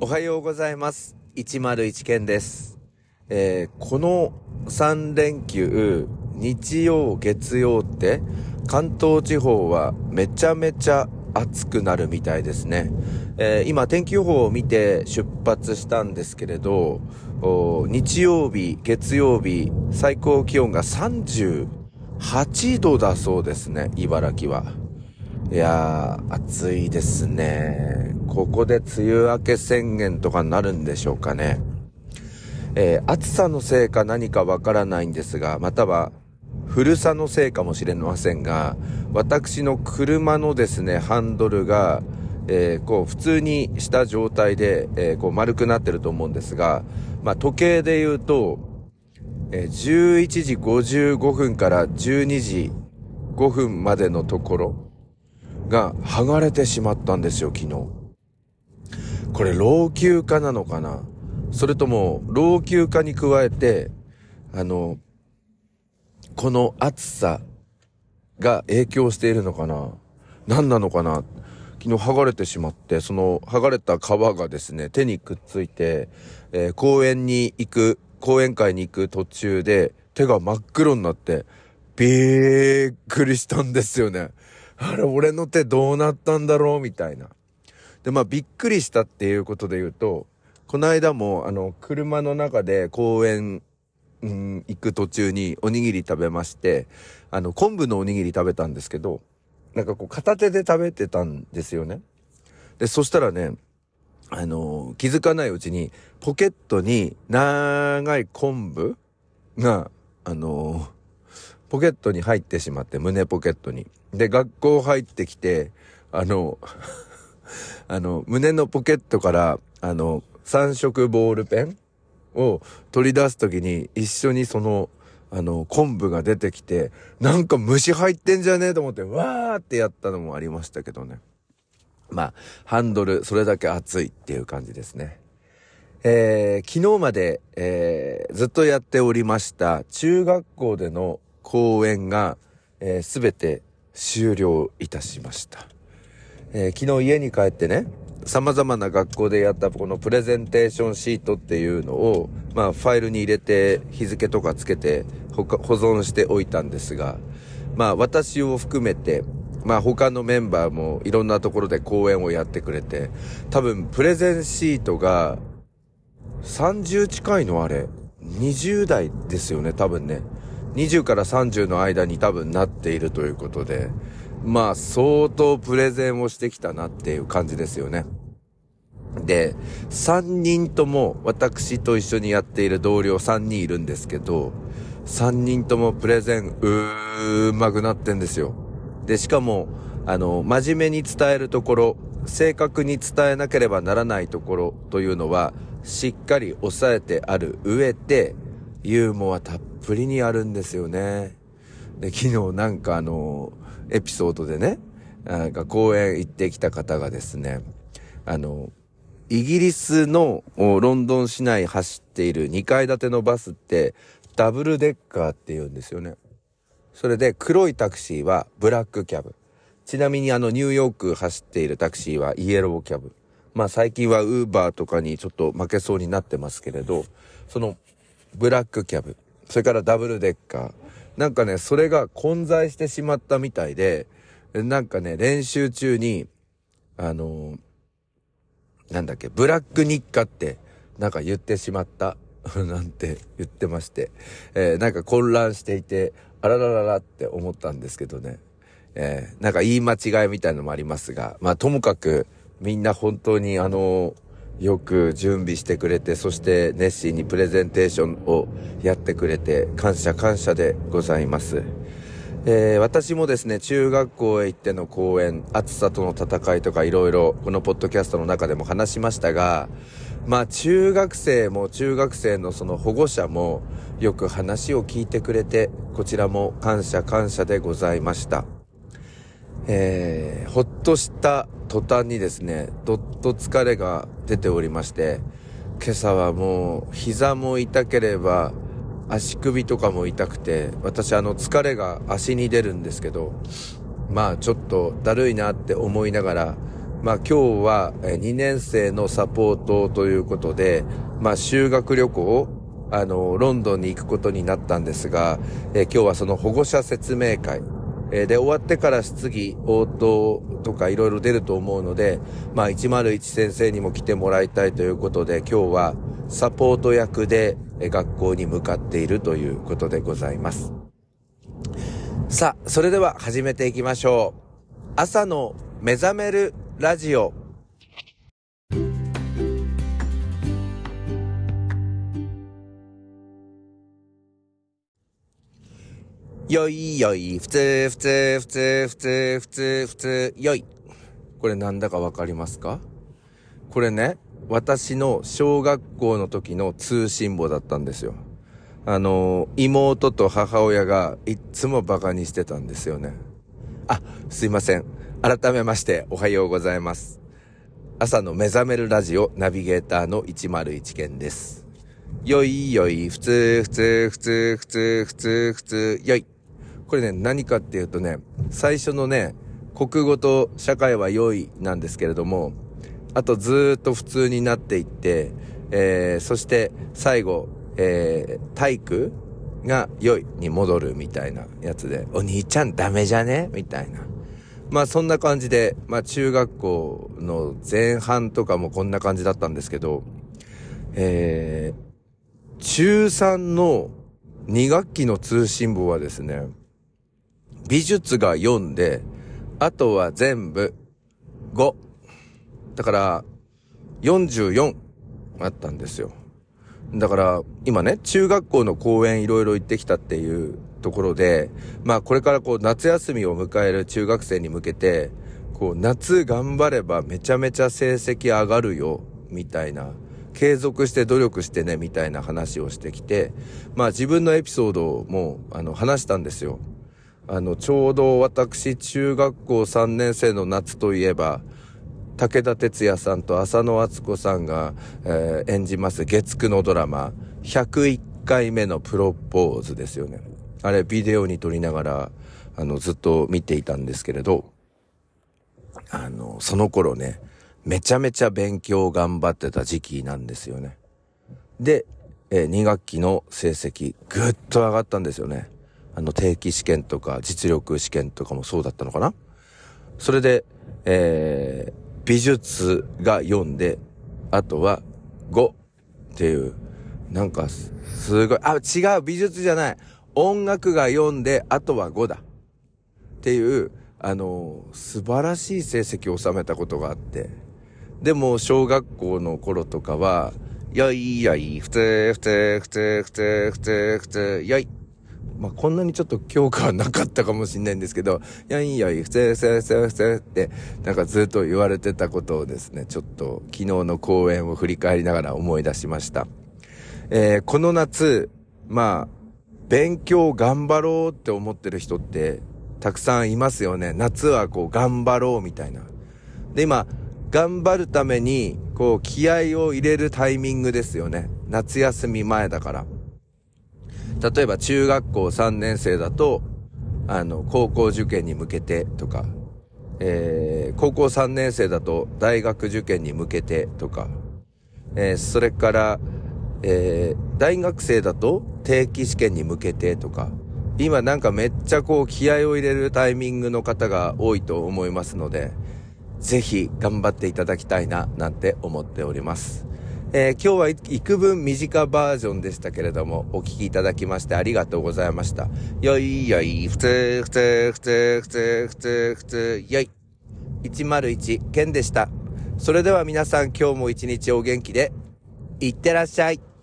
おはようございます。101件です。えーこの3連休、日曜、月曜って、関東地方はめちゃめちゃ暑くなるみたいですね。えー今、天気予報を見て出発したんですけれど、日曜日、月曜日、最高気温が38度だそうですね、茨城は。いやー、暑いですね。ここで梅雨明け宣言とかになるんでしょうかね。えー暑さのせいか何かわからないんですが、または、古さのせいかもしれませんが、私の車のですね、ハンドルが、えーこう、普通にした状態で、えーこう、丸くなってると思うんですが、まあ、時計で言うと、えー11時55分から12時5分までのところが剥がれてしまったんですよ、昨日。これ老朽化なのかな？それとも老朽化に加えて、あの、この暑さが影響しているのかな？何なのかな？昨日剥がれてしまって、その剥がれた皮がですね、手にくっついて、えー公園に行く、講演会に行く途中で手が真っ黒になって、びっくりしたんですよね。あれ、俺の手どうなったんだろう？みたいな。で、まあ、びっくりしたっていうことで言うと、この間も、あの、車の中で公園、うん、行く途中におにぎり食べまして、あの、昆布のおにぎり食べたんですけど、なんかこう片手で食べてたんですよね。で、そしたらね、あの、気づかないうちに、ポケットに長い昆布が、あの、ポケットに入ってしまって、胸ポケットに。で、学校入ってきて、あの、あの、胸のポケットから、あの、三色ボールペンを取り出すときに、一緒にその、あの、昆布が出てきて、なんか虫入ってんじゃねえと思って、わーってやったのもありましたけどね。まあ、ハンドル、それだけ熱いっていう感じですね。えー昨日まで、えーずっとやっておりました中学校での講演が、えー、全て終了いたしました。えー昨日家に帰ってね、様々な学校でやったこのプレゼンテーションシートっていうのを、まあファイルに入れて日付とかつけて保存しておいたんですが、まあ私を含めて、まあ他のメンバーもいろんなところで講演をやってくれて、多分プレゼンシートが30近いのあれ、20代ですよね、多分ね。20から30の間に多分なっているということで、まあ相当プレゼンをしてきたなっていう感じですよね。で、3人とも私と一緒にやっている同僚3人いるんですけど、3人ともプレゼンうーまくなってんですよ。で、しかも、あの、真面目に伝えるところ、正確に伝えなければならないところというのは、しっかり押さえてある上で、ユーモアたっぷりにあるんですよね。で、昨日なんかあの、エピソードでね、なんか公園行ってきた方がですね、あの、イギリスのロンドン市内走っている2階建てのバスってダブルデッカーって言うんですよね。それで黒いタクシーはブラックキャブ。ちなみにあのニューヨーク走っているタクシーはイエローキャブ。まあ最近はウーバーとかにちょっと負けそうになってますけれど、そのブラックキャブ、それからダブルデッカー。なんかね、それが混在してしまったみたいで、なんかね、練習中に、あのなんだっけ、ブラック日課って、なんか言ってしまった、なんて言ってまして、えーなんか混乱していて、あららららって思ったんですけどね。えーなんか言い間違いみたいのもありますが、まあともかく、みんな本当にあの、よく準備してくれて、そして熱心にプレゼンテーションをやってくれて、感謝感謝でございます。えー私もですね、中学校へ行っての講演、暑さとの戦いとかいろいろ、このポッドキャストの中でも話しましたが、まあ中学生も中学生のその保護者もよく話を聞いてくれて、こちらも感謝感謝でございました。えーほっとした途端にですね、どっと疲れが出ておりまして、今朝はもう膝も痛ければ足首とかも痛くて、私あの疲れが足に出るんですけど、まあちょっとだるいなって思いながら、まあ今日は2年生のサポートということで、まあ修学旅行、あの、ロンドンに行くことになったんですが、え今日はその保護者説明会、えで、終わってから質疑応答とかいろいろ出ると思うので、まあ101先生にも来てもらいたいということで、今日はサポート役で学校に向かっているということでございます。さあ、それでは始めていきましょう。朝の目覚めるラジオ。よいよい、ふつふつふつふつふつふつよい。これなんだかわかりますかこれね、私の小学校の時の通信簿だったんですよ。あの、妹と母親がいっつも馬鹿にしてたんですよね。あ、すいません。改めましておはようございます。朝の目覚めるラジオナビゲーターの101件です。よいよい、ふつふつふつふつふつふつよい。これね、何かっていうとね、最初のね、国語と社会は良いなんですけれども、あとずっと普通になっていって、えー、そして最後、えー、体育が良いに戻るみたいなやつで、お兄ちゃんダメじゃね？みたいな。まあそんな感じで、まあ中学校の前半とかもこんな感じだったんですけど、えー、中3の2学期の通信簿はですね、美術が4で、あとは全部5。だから、44あったんですよ。だから、今ね、中学校の公園いろいろ行ってきたっていうところで、まあこれからこう夏休みを迎える中学生に向けて、こう夏頑張ればめちゃめちゃ成績上がるよ、みたいな。継続して努力してね、みたいな話をしてきて、まあ自分のエピソードも、あの、話したんですよ。あの、ちょうど私、中学校3年生の夏といえば、武田鉄矢さんと浅野敦子さんが、えー、演じます月9のドラマ、101回目のプロポーズですよね。あれ、ビデオに撮りながら、あの、ずっと見ていたんですけれど、あの、その頃ね、めちゃめちゃ勉強頑張ってた時期なんですよね。で、えー、2学期の成績、ぐっと上がったんですよね。あの、定期試験とか実力試験とかもそうだったのかな？それで、えー、美術が4で、あとは5っていう、なんかすごい、あ、違う、美術じゃない。音楽が4で、あとは5だ。っていう、あの、素晴らしい成績を収めたことがあって。でも、小学校の頃とかは、よいよい、ふつふつふつふつふつふつ、よい。まあ、こんなにちょっと強化はなかったかもしんないんですけど、いやいやい、ふせふせふせふせって、なんかずっと言われてたことをですね、ちょっと昨日の公演を振り返りながら思い出しました。えー、この夏、まあ、勉強頑張ろうって思ってる人ってたくさんいますよね。夏はこう頑張ろうみたいな。で、今、頑張るために、こう気合を入れるタイミングですよね。夏休み前だから。例えば中学校3年生だと、あの、高校受験に向けてとか、えー、高校3年生だと大学受験に向けてとか、えー、それから、えー、大学生だと定期試験に向けてとか、今なんかめっちゃこう気合を入れるタイミングの方が多いと思いますので、ぜひ頑張っていただきたいななんて思っております。えー、今日は幾分短バージョンでしたけれども、お聴きいただきましてありがとうございました。よいよい、ふつふつふつふつふつふつ、よい。101、ケンでした。それでは皆さん今日も一日お元気で、いってらっしゃい。